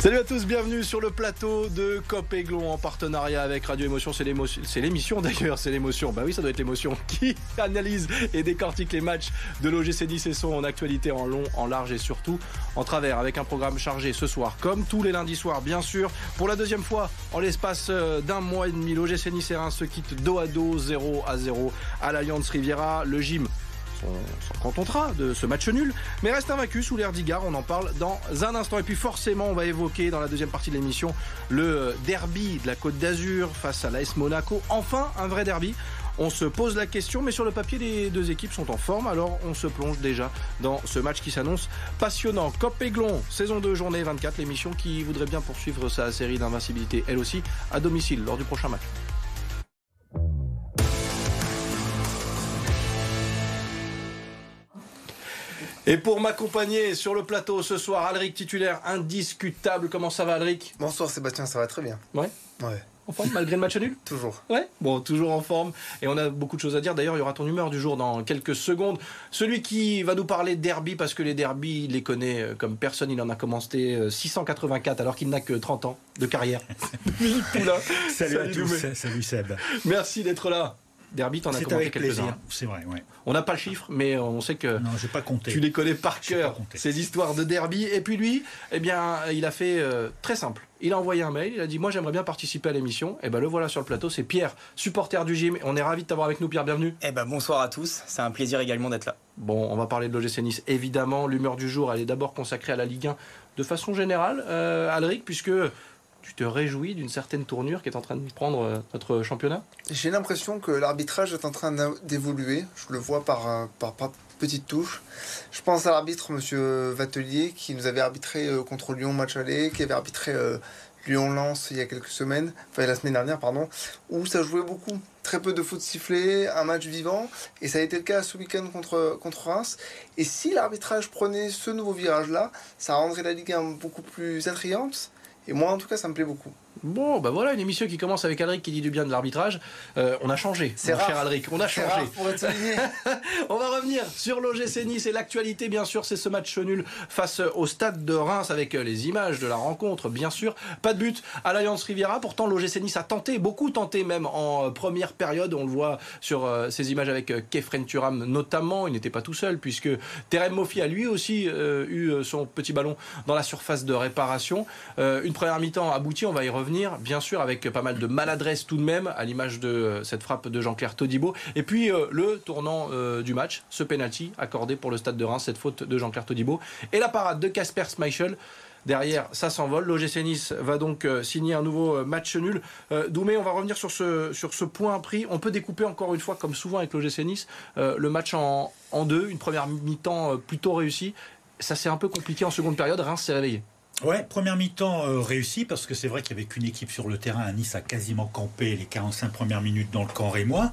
Salut à tous, bienvenue sur le plateau de Cop Aiglon en partenariat avec Radio Émotion. C'est l'émission d'ailleurs, c'est l'émotion. Bah oui, ça doit être l'émotion qui analyse et décortique les matchs de l'OGC Nice et son en actualité en long, en large et surtout en travers avec un programme chargé ce soir, comme tous les lundis soirs, bien sûr. Pour la deuxième fois en l'espace euh, d'un mois et demi, l'OGC Nice et Reims se quitte dos à dos, 0 à 0 à l'Alliance Riviera. Le gym s'en contentera de ce match nul, mais reste invaincu sous l'air d'Igar. On en parle dans un instant. Et puis forcément, on va évoquer dans la deuxième partie de l'émission le derby de la Côte d'Azur face à l'AS Monaco. Enfin, un vrai derby. On se pose la question, mais sur le papier, les deux équipes sont en forme. Alors, on se plonge déjà dans ce match qui s'annonce passionnant. Cop Aiglon, saison 2, journée 24, l'émission qui voudrait bien poursuivre sa série d'invincibilité, elle aussi, à domicile lors du prochain match. Et pour m'accompagner sur le plateau ce soir, Alric titulaire indiscutable. Comment ça va, Alric? Bonsoir Sébastien, ça va très bien. Ouais. Ouais. En forme malgré le match nul? Toujours. Ouais. Bon, toujours en forme. Et on a beaucoup de choses à dire. D'ailleurs, il y aura ton humeur du jour dans quelques secondes. Celui qui va nous parler de derby, parce que les derby, il les connaît euh, comme personne. Il en a commencé 684 alors qu'il n'a que 30 ans de carrière. Salut, Salut à tous. Salut Seb. Merci d'être là. Derby, t'en as commenté quelques-uns. C'est vrai, ouais. On n'a pas le chiffre, mais on sait que non, pas compté. tu les connais par cœur, ces histoires de derby. Et puis lui, eh bien, il a fait euh, très simple. Il a envoyé un mail, il a dit Moi, j'aimerais bien participer à l'émission. Et eh ben le voilà sur le plateau, c'est Pierre, supporter du gym. On est ravi de t'avoir avec nous, Pierre, bienvenue. Eh ben bonsoir à tous, c'est un plaisir également d'être là. Bon, on va parler de l'OGC Nice, évidemment. L'humeur du jour, elle est d'abord consacrée à la Ligue 1 de façon générale, euh, Alric, puisque tu te réjouis d'une certaine tournure qui est en train de prendre euh, notre championnat? J'ai l'impression que l'arbitrage est en train d'évoluer. Je le vois par, euh, par, par petites touches. Je pense à l'arbitre, Monsieur Vatelier, qui nous avait arbitré euh, contre Lyon match qui avait arbitré Lyon-Lens il y a quelques semaines, enfin la semaine dernière, pardon, où ça jouait beaucoup. Très peu de fautes sifflées, un match vivant, et ça a été le cas ce week-end contre, contre Reims. Et si l'arbitrage prenait ce nouveau virage-là, ça rendrait la Ligue 1 beaucoup plus attrayante et moi, en tout cas, ça me plaît beaucoup. Bon, bah voilà, une émission qui commence avec Alric qui dit du bien de l'arbitrage. Euh, on a changé, c'est cher Alric, on a changé. pour être on va revenir sur l'OGC Nice et l'actualité, bien sûr, c'est ce match nul face au stade de Reims avec les images de la rencontre, bien sûr. Pas de but à l'Alliance Riviera. Pourtant, l'OGC Nice a tenté, beaucoup tenté même en euh, première période. On le voit sur euh, ces images avec Kefren Turam notamment. Il n'était pas tout seul puisque Terem Mofi a lui aussi eu son petit ballon dans la surface de réparation. une première mi-temps aboutie, on va y revenir bien sûr, avec pas mal de maladresse tout de même, à l'image de euh, cette frappe de Jean-Claire Todibo. Et puis euh, le tournant euh, du match, ce penalty accordé pour le Stade de Reims, cette faute de Jean-Claire Todibo. Et la parade de Casper Schmeichel. Derrière, ça s'envole. L'OGC Nice va donc signer un nouveau match nul. Doumé, on va revenir sur ce, sur ce point pris. On peut découper encore une fois, comme souvent avec l'OGC Nice, le match en, en deux. Une première mi-temps plutôt réussie. Ça c'est un peu compliqué en seconde période. Reims s'est réveillé. Ouais, première mi-temps euh, réussie parce que c'est vrai qu'il n'y avait qu'une équipe sur le terrain. Nice a quasiment campé les 45 premières minutes dans le camp rémois.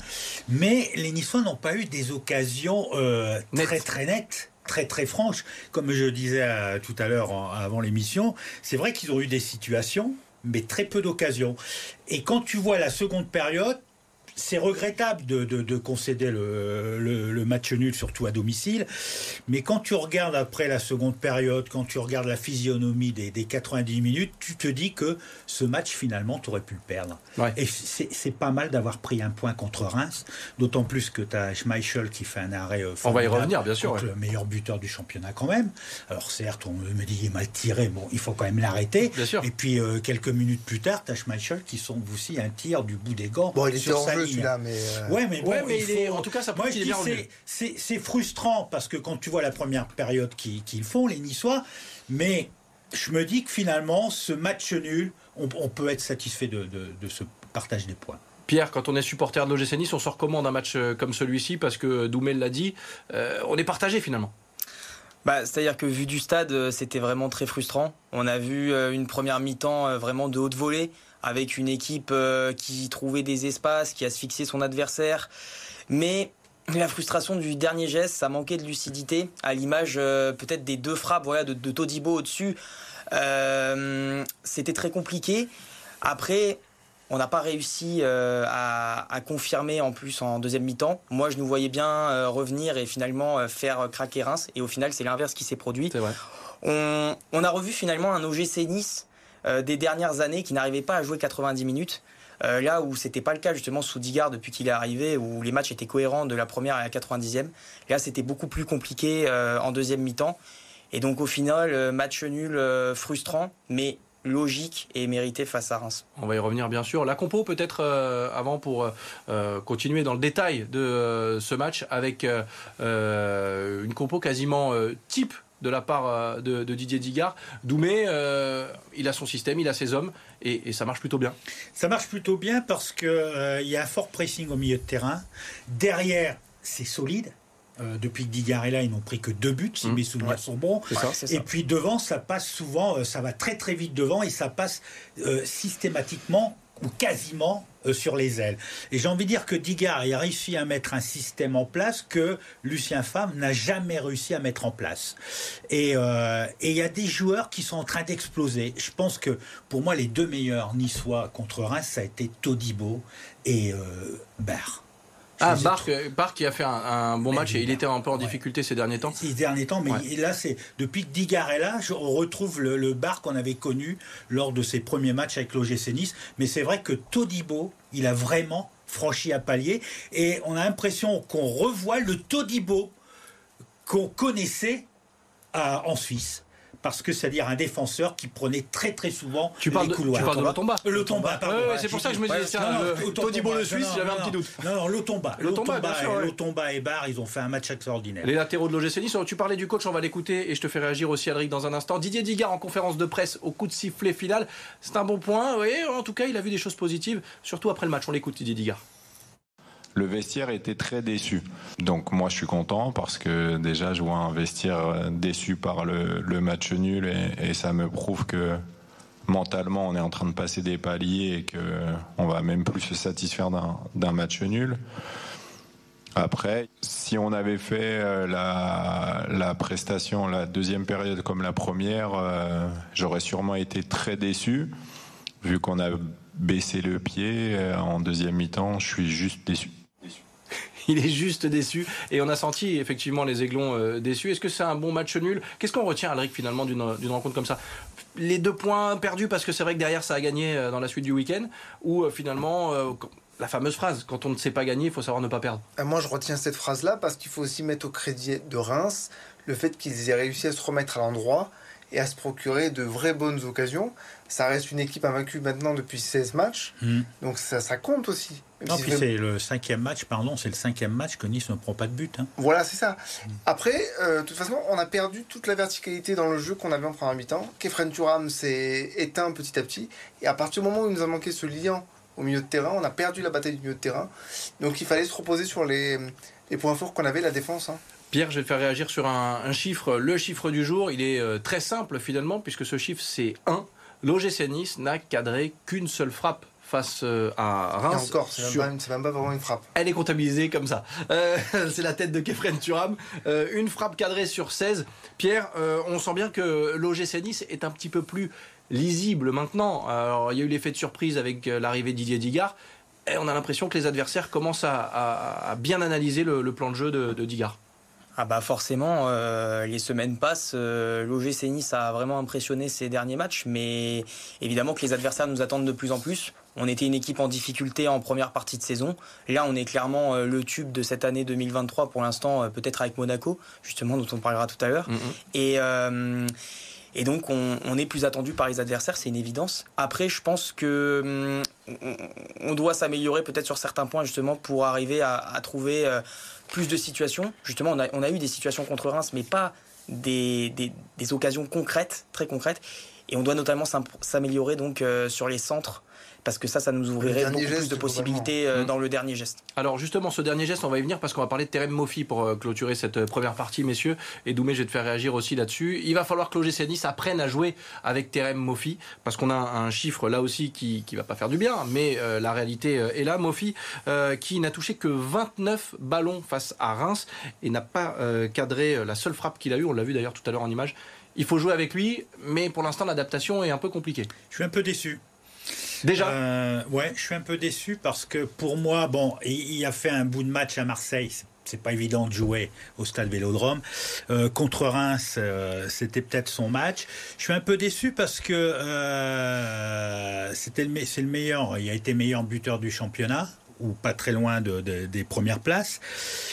Mais les Niçois n'ont pas eu des occasions euh, très très nettes très très franches. Comme je disais euh, tout à l'heure avant l'émission, c'est vrai qu'ils ont eu des situations, mais très peu d'occasions. Et quand tu vois la seconde période, c'est regrettable de, concéder le, match nul, surtout à domicile. Mais quand tu regardes après la seconde période, quand tu regardes la physionomie des, 90 minutes, tu te dis que ce match, finalement, tu aurais pu le perdre. Et c'est pas mal d'avoir pris un point contre Reims, d'autant plus que tu as Schmeichel qui fait un arrêt. Euh, on va y revenir, bien sûr. Le meilleur buteur du championnat, quand même. Alors, certes, on me dit qu'il est mal tiré, bon, il faut quand même l'arrêter. Et puis, euh, quelques minutes plus tard, tu as Schmeichel qui sont aussi un tir du bout des gants. Bon, il était hors jeu celui-là, mais. Euh, ouais, mais, en tout cas, ça Moi, c'est frustrant parce que quand tu vois la première période qu'ils font, les Niçois, mais je me dis que finalement, ce match nul, on, peut être satisfait de, ce partage des points. Pierre, quand on est supporter de l'OGC Nice, on se recommande un match euh, comme celui-ci parce que Doumel l'a dit, euh, on est partagé finalement. Bah, C'est-à-dire que vu du stade, c'était vraiment très frustrant. On a vu une première mi-temps vraiment de haute volée avec une équipe euh, qui trouvait des espaces, qui asphyxiait son adversaire. Mais la frustration du dernier geste, ça manquait de lucidité, à l'image euh, peut-être des deux frappes voilà, de, Todibo au-dessus. Euh, c'était très compliqué. Après, on n'a pas réussi à, confirmer en plus en deuxième mi-temps. Moi, je nous voyais bien revenir et finalement faire craquer Reims. Et au final, c'est l'inverse qui s'est produit. Vrai. On, on, a revu finalement un OGC Nice des dernières années qui n'arrivait pas à jouer 90 minutes. là où c'était pas le cas justement sous Digard depuis qu'il est arrivé, où les matchs étaient cohérents de la première à la 90e. Là, c'était beaucoup plus compliqué en deuxième mi-temps. Et donc au final, match nul frustrant, mais logique et mérité face à Reims. On va y revenir bien sûr. La compo peut-être euh, avant pour euh, continuer dans le détail de euh, ce match avec une compo quasiment type de la part de, Didier Digard. Doumé, il a son système, il a ses hommes et, ça marche plutôt bien. Ça marche plutôt bien parce qu'il y a un fort pressing au milieu de terrain. Derrière, c'est solide. Euh, depuis que Digard est là, ils n'ont pris que deux buts, si mmh. mes souvenirs sont bons. et puis devant, ça passe souvent, euh, ça va très très vite devant et ça passe euh, systématiquement ou quasiment sur les ailes. Et j'ai envie de dire que Digard a réussi à mettre un système en place que Lucien Favre n'a jamais réussi à mettre en place. Et il y a des joueurs qui sont en train d'exploser. Je pense que pour moi, les deux meilleurs niçois contre Reims, ça a été Todibo et Bar. Ah, Bark, qui a fait un, bon match et il était un peu en difficulté ces derniers temps. Ces derniers temps, mais là, c'est depuis que Digar est là, on retrouve le, le Bark qu'on avait connu lors de ses premiers matchs avec l'OGC Nice. Mais c'est vrai que Todibo, il a vraiment franchi un palier. Et on a l'impression qu'on revoit le Todibo qu'on connaissait en Suisse parce que c'est-à-dire un défenseur qui prenait très très souvent tu les couloirs. tu parles de Lotomba Le Tomba, pardon. c'est pour ça que je me disais, c'est un Todibo le Suisse, j'avais un petit doute. Non, non, Lotomba. Lotomba et Bar, ils ont fait un match extraordinaire. Les latéraux de l'OGC Nice, tu parlais du coach, on va l'écouter et je te fais réagir aussi, Alric, dans un instant. Didier Digard en conférence de presse au coup de sifflet final, c'est un bon point. Oui, en tout cas, il a vu des choses positives, surtout après le match. On l'écoute, Didier Digard le vestiaire était très déçu. Donc moi je suis content parce que déjà je vois un vestiaire déçu par le, match nul et, ça me prouve que mentalement on est en train de passer des paliers et que on va même plus se satisfaire d'un match nul. Après, si on avait fait euh, la, prestation, la deuxième période comme la première, euh, j'aurais sûrement été très déçu. Vu qu'on a baissé le pied euh, en deuxième mi-temps, je suis juste déçu. il est juste déçu. Et on a senti effectivement les Aiglons euh, déçus. Est-ce que c'est un bon match nul? Qu'est-ce qu'on retient, Alric, finalement, d'une rencontre comme ça? Les deux points perdus parce que c'est vrai que derrière ça a gagné euh, dans la suite du week-end Ou euh, finalement la fameuse phrase, quand on ne sait pas gagner, il faut savoir ne pas perdre. Moi, je retiens cette phrase-là parce qu'il faut aussi mettre au crédit de Reims le fait qu'ils aient réussi à se remettre à l'endroit et à se procurer de vraies bonnes occasions. Ça reste une équipe invaincue maintenant depuis 16 matchs, mmh. donc ça, ça compte aussi. Non, puis c'est le cinquième match, pardon, c'est le cinquième match que Nice ne prend pas de but. Hein. Voilà, c'est ça. Après, euh, de toute façon, on a perdu toute la verticalité dans le jeu qu'on avait en première mi-temps. Kefren Turam s'est éteint petit à petit. Et à partir du moment où il nous a manqué ce lien au milieu de terrain, on a perdu la bataille du milieu de terrain. Donc il fallait se reposer sur les, points forts qu'on avait, la défense. Hein. Pierre, je vais te faire réagir sur un, chiffre. Le chiffre du jour, il est euh, très simple finalement, puisque ce chiffre c'est 1. L'OGC Nice n'a cadré qu'une seule frappe face euh, à Reims. Et encore, c'est même, pas vraiment une frappe. Elle est comptabilisée comme ça. Euh, c'est la tête de Kefren Turam. Euh, une frappe cadrée sur 16. Pierre, on sent bien que l'OGC Nice est un petit peu plus lisible maintenant. Alors, il y a eu l'effet de surprise avec l'arrivée de Didier Digard. Et on a l'impression que les adversaires commencent à, bien analyser le, plan de jeu de, de Digard. Ah bah forcément, euh, les semaines passent. Euh, L'OGC Nice a vraiment impressionné ces derniers matchs, mais évidemment que les adversaires nous attendent de plus en plus. On était une équipe en difficulté en première partie de saison. Là, on est clairement euh, le tube de cette année 2023 pour l'instant, euh, peut-être avec Monaco, justement, dont on parlera tout à l'heure. Mm-hmm. Et et donc, on, est plus attendu par les adversaires, c'est une évidence. Après, je pense que hum, on, doit s'améliorer peut-être sur certains points, justement, pour arriver à, trouver euh, plus de situations. Justement, on a, eu des situations contre Reims, mais pas des occasions concrètes, très concrètes. Et on doit notamment s'améliorer donc euh, sur les centres parce que ça, ça nous ouvrirait beaucoup plus de possibilités euh, mmh. dans le dernier geste. Alors justement, ce dernier geste, on va y venir parce qu'on va parler de Terem Mofi pour euh, clôturer cette première partie, messieurs. Et Doumé, je vais te faire réagir aussi là-dessus. Il va falloir que l'OGC Nice apprenne à jouer avec Terem Mofi parce qu'on a un chiffre là aussi qui qui va pas faire du bien, mais la réalité est là. Mofi qui n'a touché que 29 ballons face à Reims et n'a pas cadré la seule frappe qu'il a eue. On l'a vu d'ailleurs tout à l'heure en image. Il faut jouer avec lui, mais pour l'instant l'adaptation est un peu compliquée. Je suis un peu déçu. Déjà euh, Ouais, je suis un peu déçu parce que pour moi, bon, il, a fait un bout de match à Marseille, c'est pas évident de jouer au stade Vélodrome. Euh, contre Reims, euh, c'était peut-être son match. Je suis un peu déçu parce que euh, c'était le, c'est le meilleur. Il a été meilleur buteur du championnat ou pas très loin de, des premières places.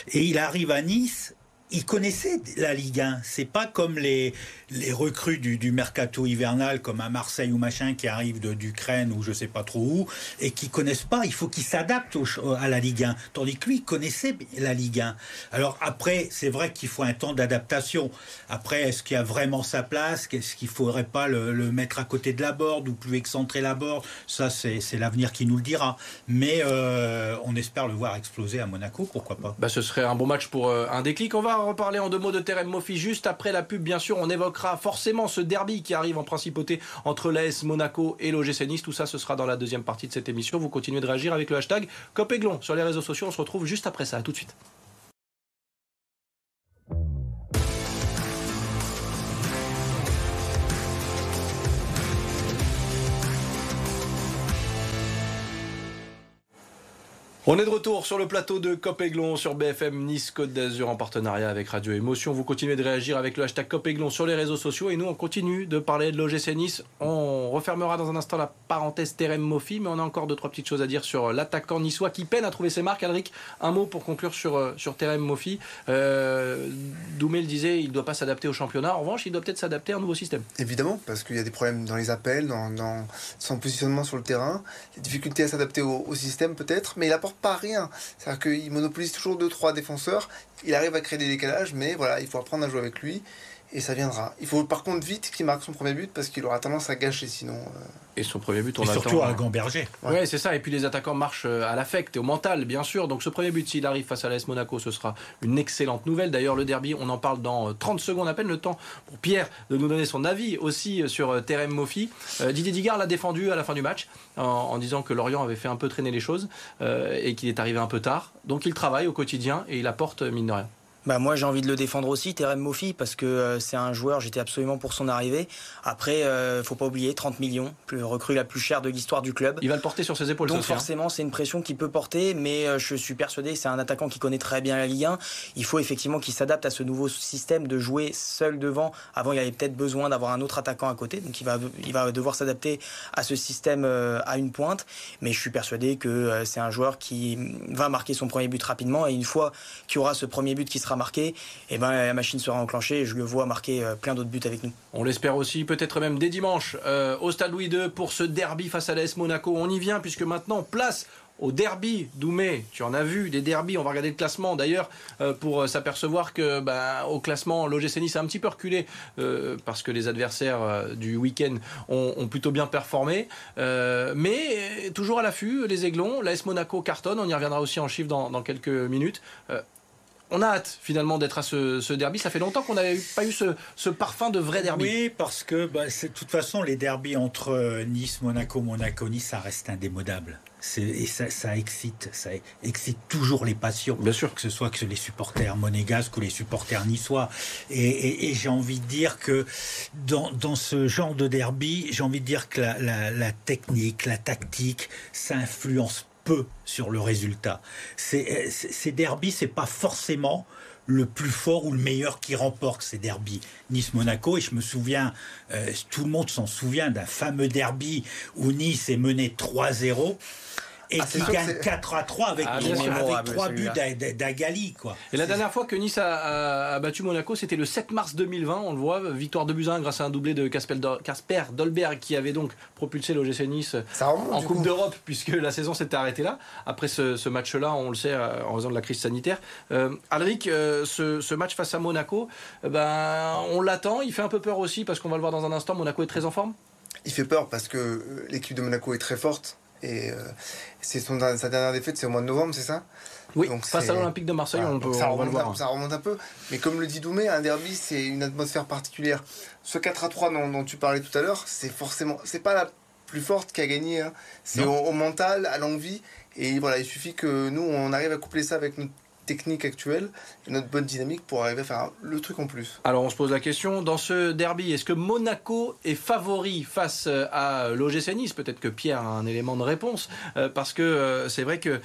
Et il arrive à Nice il connaissait la Ligue 1. C'est pas comme les, les recrues du, du, mercato hivernal, comme à Marseille ou machin, qui arrivent d'Ukraine ou je sais pas trop où, et qui connaissent pas. Il faut qu'ils s'adaptent à la Ligue 1. Tandis que lui, il connaissait la Ligue 1. Alors après, c'est vrai qu'il faut un temps d'adaptation. Après, est-ce qu'il y a vraiment sa place? Est-ce qu'il faudrait pas le, mettre à côté de la board ou plus excentrer la board Ça, c'est l'avenir qui nous le dira. Mais euh, on espère le voir exploser à Monaco, pourquoi pas bah, Ce serait un bon match pour euh, un déclic. On va reparler en deux mots de Terem Mofi juste après la pub. Bien sûr, on évoquera forcément ce derby qui arrive en principauté entre l'AS Monaco et l'OGC Nice. Tout ça, ce sera dans la deuxième partie de cette émission. Vous continuez de réagir avec le hashtag Copéglon sur les réseaux sociaux. On se retrouve juste après ça. Tout de suite. On est de retour sur le plateau de Copéglon sur BFM Nice Côte d'Azur en partenariat avec Radio Émotion. Vous continuez de réagir avec le hashtag Copéglon sur les réseaux sociaux et nous on continue de parler de l'OGC Nice. On refermera dans un instant la parenthèse Terem Mofi, mais on a encore deux trois petites choses à dire sur l'attaquant niçois qui peine à trouver ses marques. Alric, un mot pour conclure sur euh, sur Terem Mofi. Euh, Doumé le disait, il ne doit pas s'adapter au championnat. En revanche, il doit peut-être s'adapter à un nouveau système. Évidemment, parce qu'il y a des problèmes dans les appels, dans, son positionnement sur le terrain, des difficultés à s'adapter au, au système peut-être, mais il apporte pas rien. C'est-à-dire qu'il monopolise toujours 2-3 défenseurs. Il arrive à créer des décalages, mais voilà, il faut apprendre à jouer avec lui et ça viendra. Il faut par contre vite qu'il marque son premier but parce qu'il aura tendance à gâcher sinon. Euh. Et son premier but, on et Surtout à hein. Gamberger. Ouais, c'est ça. Et puis les attaquants marchent euh, à l'affect et au mental, bien sûr. Donc ce premier but, s'il arrive face à l'AS Monaco, ce sera une excellente nouvelle. D'ailleurs, le derby, on en parle dans 30 euh, secondes à peine. Le temps pour Pierre de nous donner son avis aussi sur Terem Mofi. Didier Digard l'a défendu à la fin du match en, disant que Lorient avait fait un peu traîner les choses et qu'il est arrivé un peu tard. Donc il travaille au quotidien et il apporte mine de rien. Bah moi j'ai envie de le défendre aussi, Terem Mofi, parce que euh, c'est un joueur, j'étais absolument pour son arrivée. Après, euh, faut pas oublier, 30 millions, plus recrue la plus chère de l'histoire du club. Il va le porter sur ses épaules. Donc forcément, c'est une pression qu'il peut porter, mais euh, je suis persuadé que c'est un attaquant qui connaît très bien la Ligue 1. Il faut effectivement qu'il s'adapte à ce nouveau système de jouer seul devant. Avant, il avait peut-être besoin d'avoir un autre attaquant à côté, donc il va, il va devoir s'adapter à ce système euh, à une pointe. Mais je suis persuadé que c'est un joueur qui va marquer son premier but rapidement, et une fois qu'il y aura ce premier but qui sera marqué, et eh ben, la machine sera enclenchée et je le vois marquer euh, plein d'autres buts avec nous. On l'espère aussi, peut-être même dès dimanche, euh, au Stade Louis II pour ce derby face à l'AS Monaco. On y vient puisque maintenant, place au derby Doumé, tu en as vu des derbys, on va regarder le classement d'ailleurs euh, pour s'apercevoir que bah, au classement l'OGC Nice a un petit peu reculé parce que les adversaires du week-end ont, plutôt bien performé mais toujours à l'affût les Aiglons, l'AS Monaco cartonne, on y reviendra aussi en chiffres dans quelques minutes on a hâte finalement d'être à ce, derby. Ça fait longtemps qu'on n'avait pas eu ce, parfum de vrai derby. Oui, parce que bah, de toute façon, les derbys entre euh, Nice, Monaco, Monaco, Nice, ça reste indémodable. Et ça, excite, ça excite toujours les passions. Bien sûr. Que ce soit que les supporters monégasques ou les supporters niçois. Et, j'ai envie de dire que dans, ce genre de derby, j'ai envie de dire que la, la technique, la tactique, ça influence peu sur le résultat. Euh, ces derbies, c'est pas forcément le plus fort ou le meilleur qui remporte ces derbies. Nice-Monaco, et je me souviens, euh, tout le monde s'en souvient d'un fameux derby où Nice est mené 3-0 et ah, qui gagne 4 à 3 avec, ah, avec 3 buts d'Agali. Quoi. Et la dernière fois que Nice a, battu Monaco, c'était le 7 mars 2020, on le voit, victoire de Buzyn grâce à un doublé de Casper Dolberg qui avait donc propulsé l'OGC Nice en Coupe d'Europe puisque la saison s'était arrêtée là. Après ce, match-là, on le sait, euh, en raison de la crise sanitaire. Euh, Alric, euh, ce, match face à Monaco, ben, on l'attend, il fait un peu peur aussi parce qu'on va le voir dans un instant, Monaco est très en forme? Il fait peur parce que l'équipe de Monaco est très forte. Et euh, c'est sa dernière défaite, c'est au mois de novembre, c'est ça? Oui, face à l'Olympique de Marseille, on, peut, ça, remonte un, ça remonte un peu. Mais comme le dit Doumé, un derby, c'est une atmosphère particulière. Ce 4 à 3 dont, tu parlais tout à l'heure, c'est forcément. C'est pas la plus forte qui a gagné. Hein. C'est au, mental, à l'envie. Et voilà, il suffit que nous, on arrive à coupler ça avec notre technique actuelle et notre bonne dynamique pour arriver à faire le truc en plus. Alors on se pose la question, dans ce derby, est-ce que Monaco est favori face euh, à l'OGC Nice? Peut-être que Pierre a un élément de réponse, euh, parce que euh, c'est vrai que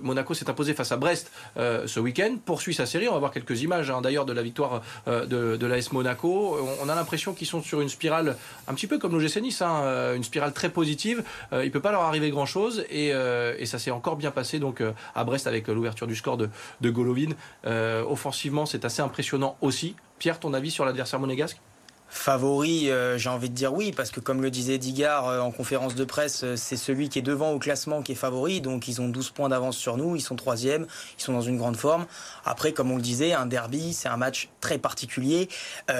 Monaco s'est imposé face à Brest ce week-end, poursuit sa série, on va voir quelques images hein, d'ailleurs de la victoire de, de l'AS Monaco. On, a l'impression qu'ils sont sur une spirale, un petit peu comme l'OGC Nice, hein, une spirale très positive. il ne peut pas leur arriver grand-chose, et, et, ça s'est encore bien passé donc à Brest avec l'ouverture du score de, de Golovin. Euh, offensivement, c'est assez impressionnant aussi. Pierre, ton avis sur l'adversaire monégasque? Favori, euh, j'ai envie de dire oui, parce que comme le disait Digard euh, en conférence de presse, euh, c'est celui qui est devant au classement qui est favori. Donc ils ont 12 points d'avance sur nous, ils sont troisième, ils sont dans une grande forme. Après, comme on le disait, un derby, c'est un match très particulier.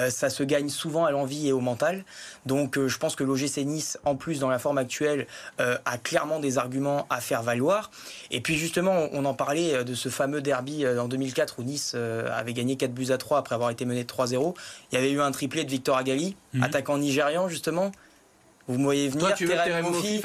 ça se gagne souvent à l'envie et au mental. Donc je pense que l'OGC Nice, en plus dans la forme actuelle, a clairement des arguments à faire valoir. Et puis justement, on en parlait de ce fameux derby en 2004 où Nice avait gagné 4 buts à 3 après avoir été mené 3-0. Il y avait eu un triplé de Victor Mhm. attaquant nigérian justement. Vous me voyez venir, Terem Mofi,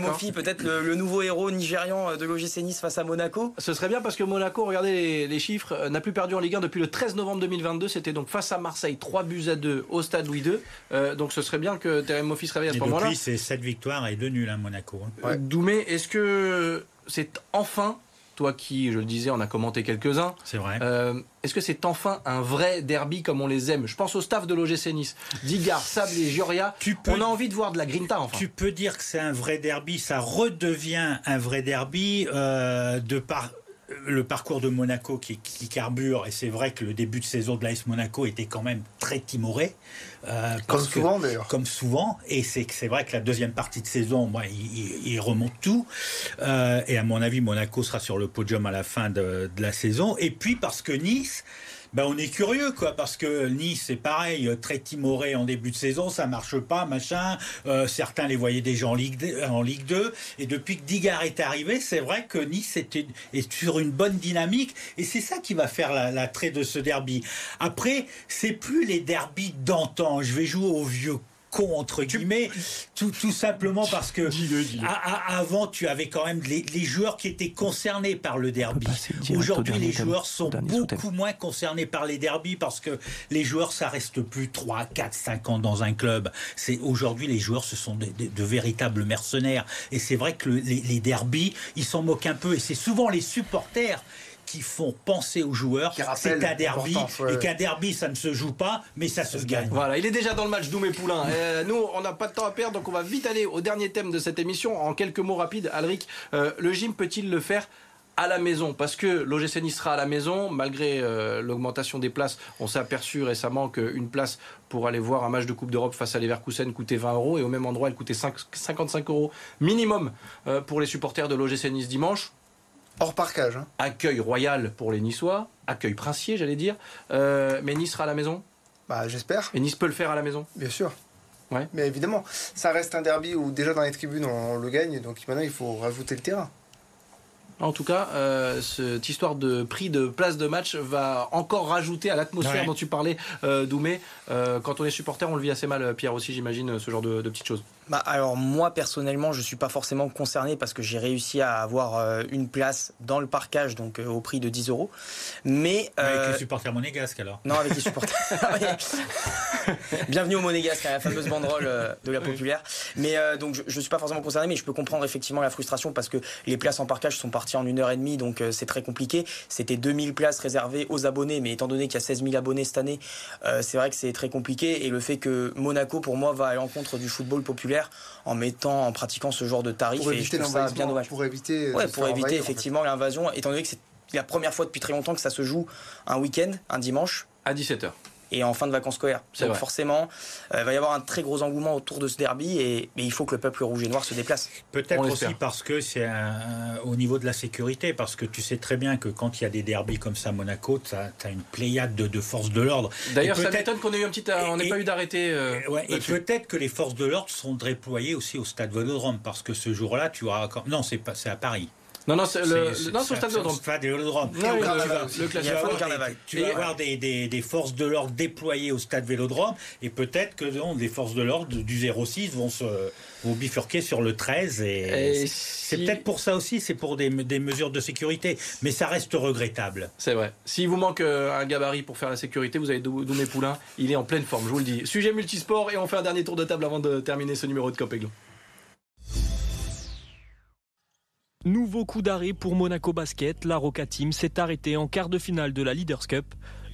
Mofi, peut-être le, nouveau héros nigérian euh, de l'OGC Nice face à Monaco. Ce serait bien parce que Monaco, regardez les, chiffres, euh, n'a plus perdu en Ligue 1 depuis le 13 novembre 2022. C'était donc face à Marseille, 3 buts à 2 au stade Louis II. Euh, donc ce serait bien que Terem Mofi se réveille à ce moment-là. Depuis, c'est 7 victoires et 2 nuls à Monaco. Hein. Doumé, est-ce que c'est enfin toi qui, je le disais, on a commenté quelques-uns. C'est vrai. Euh, est-ce que c'est enfin un vrai derby comme on les aime? Je pense au staff de l'OGC Nice. Digard, Sable et Gioria. on a envie de voir de la grinta enfin. Tu peux dire que c'est un vrai derby. Ça redevient un vrai derby euh, de par le parcours de Monaco qui, carbure, et c'est vrai que le début de saison de l'AS Monaco était quand même très timoré. Euh, comme souvent d'ailleurs. Comme souvent, et c'est c'est vrai que la deuxième partie de saison, moi, il, remonte tout. Euh, et à mon avis, Monaco sera sur le podium à la fin de, de la saison. Et puis parce que Nice ben on est curieux, quoi, parce que Nice, c'est pareil, très timoré en début de saison, ça marche pas, machin. Euh, certains les voyaient déjà en Ligue, 2, en Ligue 2. Et depuis que Digard est arrivé, c'est vrai que Nice est sur une bonne dynamique. Et c'est ça qui va faire l'attrait la de ce derby. Après, c'est plus les derbys d'antan. Je vais jouer au vieux con entre guillemets, tout, tout simplement parce que avant tu avais quand même les, joueurs qui étaient concernés par le derby. Aujourd'hui les joueurs sont beaucoup moins concernés par les derbys parce que les joueurs ça reste plus 3, 4, 5 ans dans un club. C'est aujourd'hui les joueurs ce sont de, véritables mercenaires et c'est vrai que les, les derbys ils s'en moquent un peu et c'est souvent les supporters qui font penser aux joueurs. C'est un derby et qu'un derby ça ne se joue pas, mais ça, se, gagne. Voilà, il est déjà dans le match Doumé Poulain. Euh, nous, on n'a pas de temps à perdre, donc on va vite aller au dernier thème de cette émission. En quelques mots rapides, Alric, euh, le gym peut-il le faire à la maison? Parce que l'OGC Nice sera à la maison malgré euh, l'augmentation des places on s'est aperçu récemment qu'une place pour aller voir un match de Coupe d'Europe face à Leverkusen coûtait 20 euros et au même endroit elle coûtait 55 euros minimum pour les supporters de l'OGC Nice dimanche Hors parcage. Hein. Accueil royal pour les Niçois, accueil princier, j'allais dire. Euh, mais Nice sera à la maison? Bah, j'espère. Et Nice peut le faire à la maison? Bien sûr. Ouais. Mais évidemment, ça reste un derby où déjà dans les tribunes on le gagne, donc maintenant il faut rajouter le terrain. En tout cas, euh, cette histoire de prix de place de match va encore rajouter à l'atmosphère dont tu parlais, euh, Doumé. Euh, quand on est supporter, on le vit assez mal, Pierre aussi, j'imagine, ce genre de, petites choses. Bah, alors moi personnellement, je suis pas forcément concerné parce que j'ai réussi à avoir euh, une place dans le parcage, donc au prix de 10 euros. Mais avec les supporters monégasques alors. Non, avec les supporters. Bienvenue au monégasque, hein, la fameuse banderole de la populaire. Mais donc je, je suis pas forcément concerné, mais je peux comprendre effectivement la frustration parce que les places en parkage sont parties en une heure et demie, donc euh, c'est très compliqué. C'était 2000 places réservées aux abonnés, mais étant donné qu'il y a 16 000 abonnés cette année, euh, c'est vrai que c'est très compliqué. Et le fait que Monaco, pour moi, va à l'encontre du football populaire en mettant, en pratiquant ce genre de tarifs, pour éviter ça bien dommage. Pour éviter, ouais, pour éviter effectivement l'invasion, étant donné que c'est la première fois depuis très longtemps que ça se joue un week-end, un dimanche. À 17h et en fin de vacances scolaires. Donc forcément, euh, il va y avoir un très gros engouement autour de ce derby et mais il faut que le peuple rouge et noir se déplace. Peut-être aussi parce que c'est au niveau de la sécurité, parce que tu sais très bien que quand il y a des derbys comme ça à Monaco, tu as, une pléiade de, forces de l'ordre. D'ailleurs, ça m'étonne qu'on ait eu un petit, on n'ait pas eu d'arrêté. Euh, et peut-être que les forces de l'ordre sont déployées aussi au stade Vélodrome, parce que ce jour-là, tu auras. Non, c'est à Paris. Non, non, c'est le, C'est- non, c'est au c'est- stade Vélodrome. stade Vélodrome. Non, le- carnaval. le Il y classique. a Tu vas le avoir, carnaval. des, tu Et- vas avoir des, des- des forces de l'ordre déployées au stade Vélodrome et peut-être que non, des forces de l'ordre du 06 vont se vont bifurquer sur le 13 et, Et c'est si- peut-être pour ça aussi, c'est pour des, des mesures de sécurité, mais ça reste regrettable. C'est vrai. S'il vous manque euh, un gabarit pour faire la sécurité, vous avez Dou- Doumé Poulain. Il est en pleine forme, je vous le dis. Sujet multisport et on fait un dernier tour de table avant de terminer ce numéro de Cop Nouveau coup d'arrêt pour Monaco Basket. La Roca Team s'est arrêtée en quart de finale de la Leaders Cup.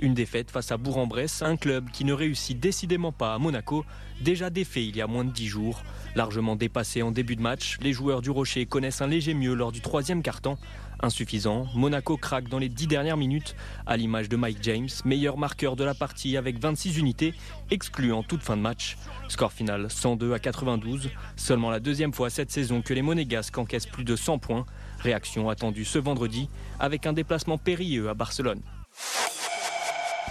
Une défaite face à Bourg-en-Bresse, un club qui ne réussit décidément pas à Monaco, déjà défait il y a moins de 10 jours. Largement dépassé en début de match, les joueurs du Rocher connaissent un léger mieux lors du troisième quart-temps. Insuffisant, Monaco craque dans les 10 dernières minutes, à l'image de Mike James, meilleur marqueur de la partie avec 26 unités, exclu en toute fin de match. Score final 102 à 92, seulement la deuxième fois cette saison que les Monégasques encaissent plus de 100 points. Réaction attendue ce vendredi avec un déplacement périlleux à Barcelone.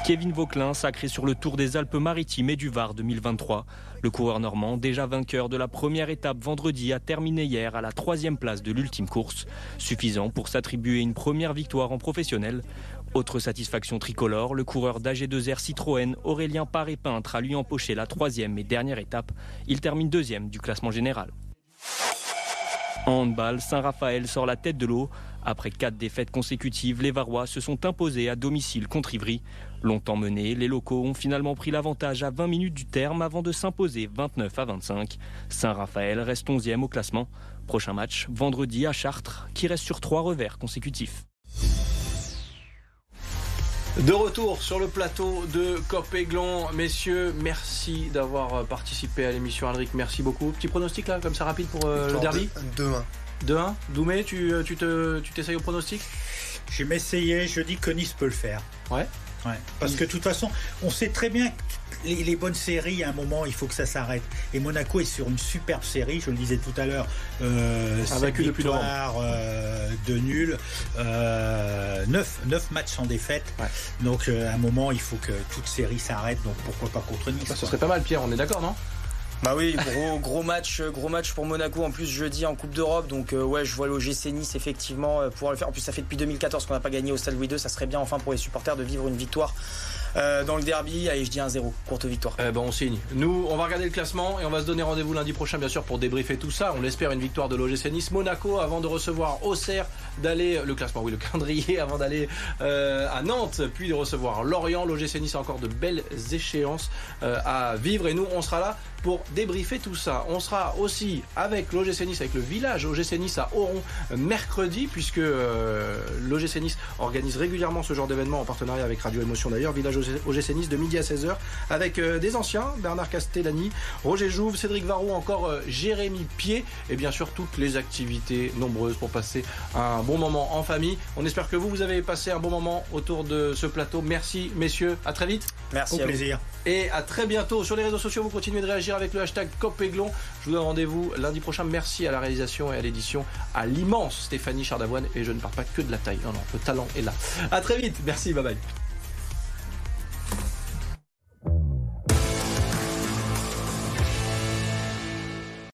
Kevin Vauquelin, sacré sur le Tour des Alpes-Maritimes et du Var 2023. Le coureur normand, déjà vainqueur de la première étape vendredi, a terminé hier à la troisième place de l'ultime course, suffisant pour s'attribuer une première victoire en professionnel. Autre satisfaction tricolore, le coureur d'AG2R Citroën, Aurélien Paré-Peintre, a lui empoché la troisième et dernière étape. Il termine deuxième du classement général. En handball, Saint-Raphaël sort la tête de l'eau. Après quatre défaites consécutives, les Varois se sont imposés à domicile contre Ivry. Longtemps menés, les locaux ont finalement pris l'avantage à 20 minutes du terme avant de s'imposer 29 à 25. Saint-Raphaël reste 11e au classement. Prochain match, vendredi à Chartres, qui reste sur trois revers consécutifs. De retour sur le plateau de Cop Aiglon. Messieurs, merci d'avoir participé à l'émission. Alric, merci beaucoup. Petit pronostic là, comme ça rapide pour euh, le derby de- 2-1. 2-1. Doumé, tu, euh, tu te- tu t'essayes au pronostic? Je vais m'essayer, je dis que Nice peut le faire. Ouais. Ouais. Parce que de toute façon, on sait très bien que les, les bonnes séries, à un moment, il faut que ça s'arrête. Et Monaco est sur une superbe série, je le disais tout à l'heure. Euh, sept Invaincu depuis euh, de nul, euh, 9, matchs sans défaite. Ouais. Donc euh, à un moment, il faut que toute série s'arrête. Donc pourquoi pas contre Nice Ça, Ce serait pas mal, Pierre, on est d'accord, non? Bah oui, gros, match, euh, gros match pour Monaco en plus jeudi en Coupe d'Europe. Donc euh, ouais, je vois l'OGC Nice effectivement euh, pouvoir le faire. En plus, ça fait depuis 2014 qu'on n'a pas gagné au Stade Louis II. Ça serait bien enfin pour les supporters de vivre une victoire dans le derby. Allez, je dis 1-0, courte victoire. Eh ben on signe. Nous, on va regarder le classement et on va se donner rendez-vous lundi prochain, bien sûr, pour débriefer tout ça. On l'espère une victoire de l'OGC Nice Monaco avant de recevoir Auxerre, d'aller le classement, oui, le calendrier, avant d'aller à Nantes, puis de recevoir Lorient. L'OGC Nice a encore de belles échéances à vivre et nous, on sera là pour débriefer tout ça. On sera aussi avec l'OGC Nice, avec le village OGC Nice à Oron mercredi, puisque euh, l'OGC Nice organise régulièrement ce genre d'événement en partenariat avec Radio Émotion d'ailleurs. Village OGC Nice de midi à 16h avec euh, des anciens, Bernard Castellani, Roger Jouve, Cédric Varro, encore euh, Jérémy Pied et bien sûr toutes les activités nombreuses pour passer un bon moment en famille. On espère que vous, vous avez passé un bon moment autour de ce plateau. Merci messieurs, à très vite. Merci Au à vous. plaisir. Et à très bientôt sur les réseaux sociaux. Vous continuez de réagir avec le hashtag COPEGLON. Je vous donne rendez-vous lundi prochain. Merci à la réalisation et à l'édition, à l'immense Stéphanie Chardavoine. Et je ne parle pas que de la taille. Non, non, le talent est là. À très vite. Merci. Bye bye.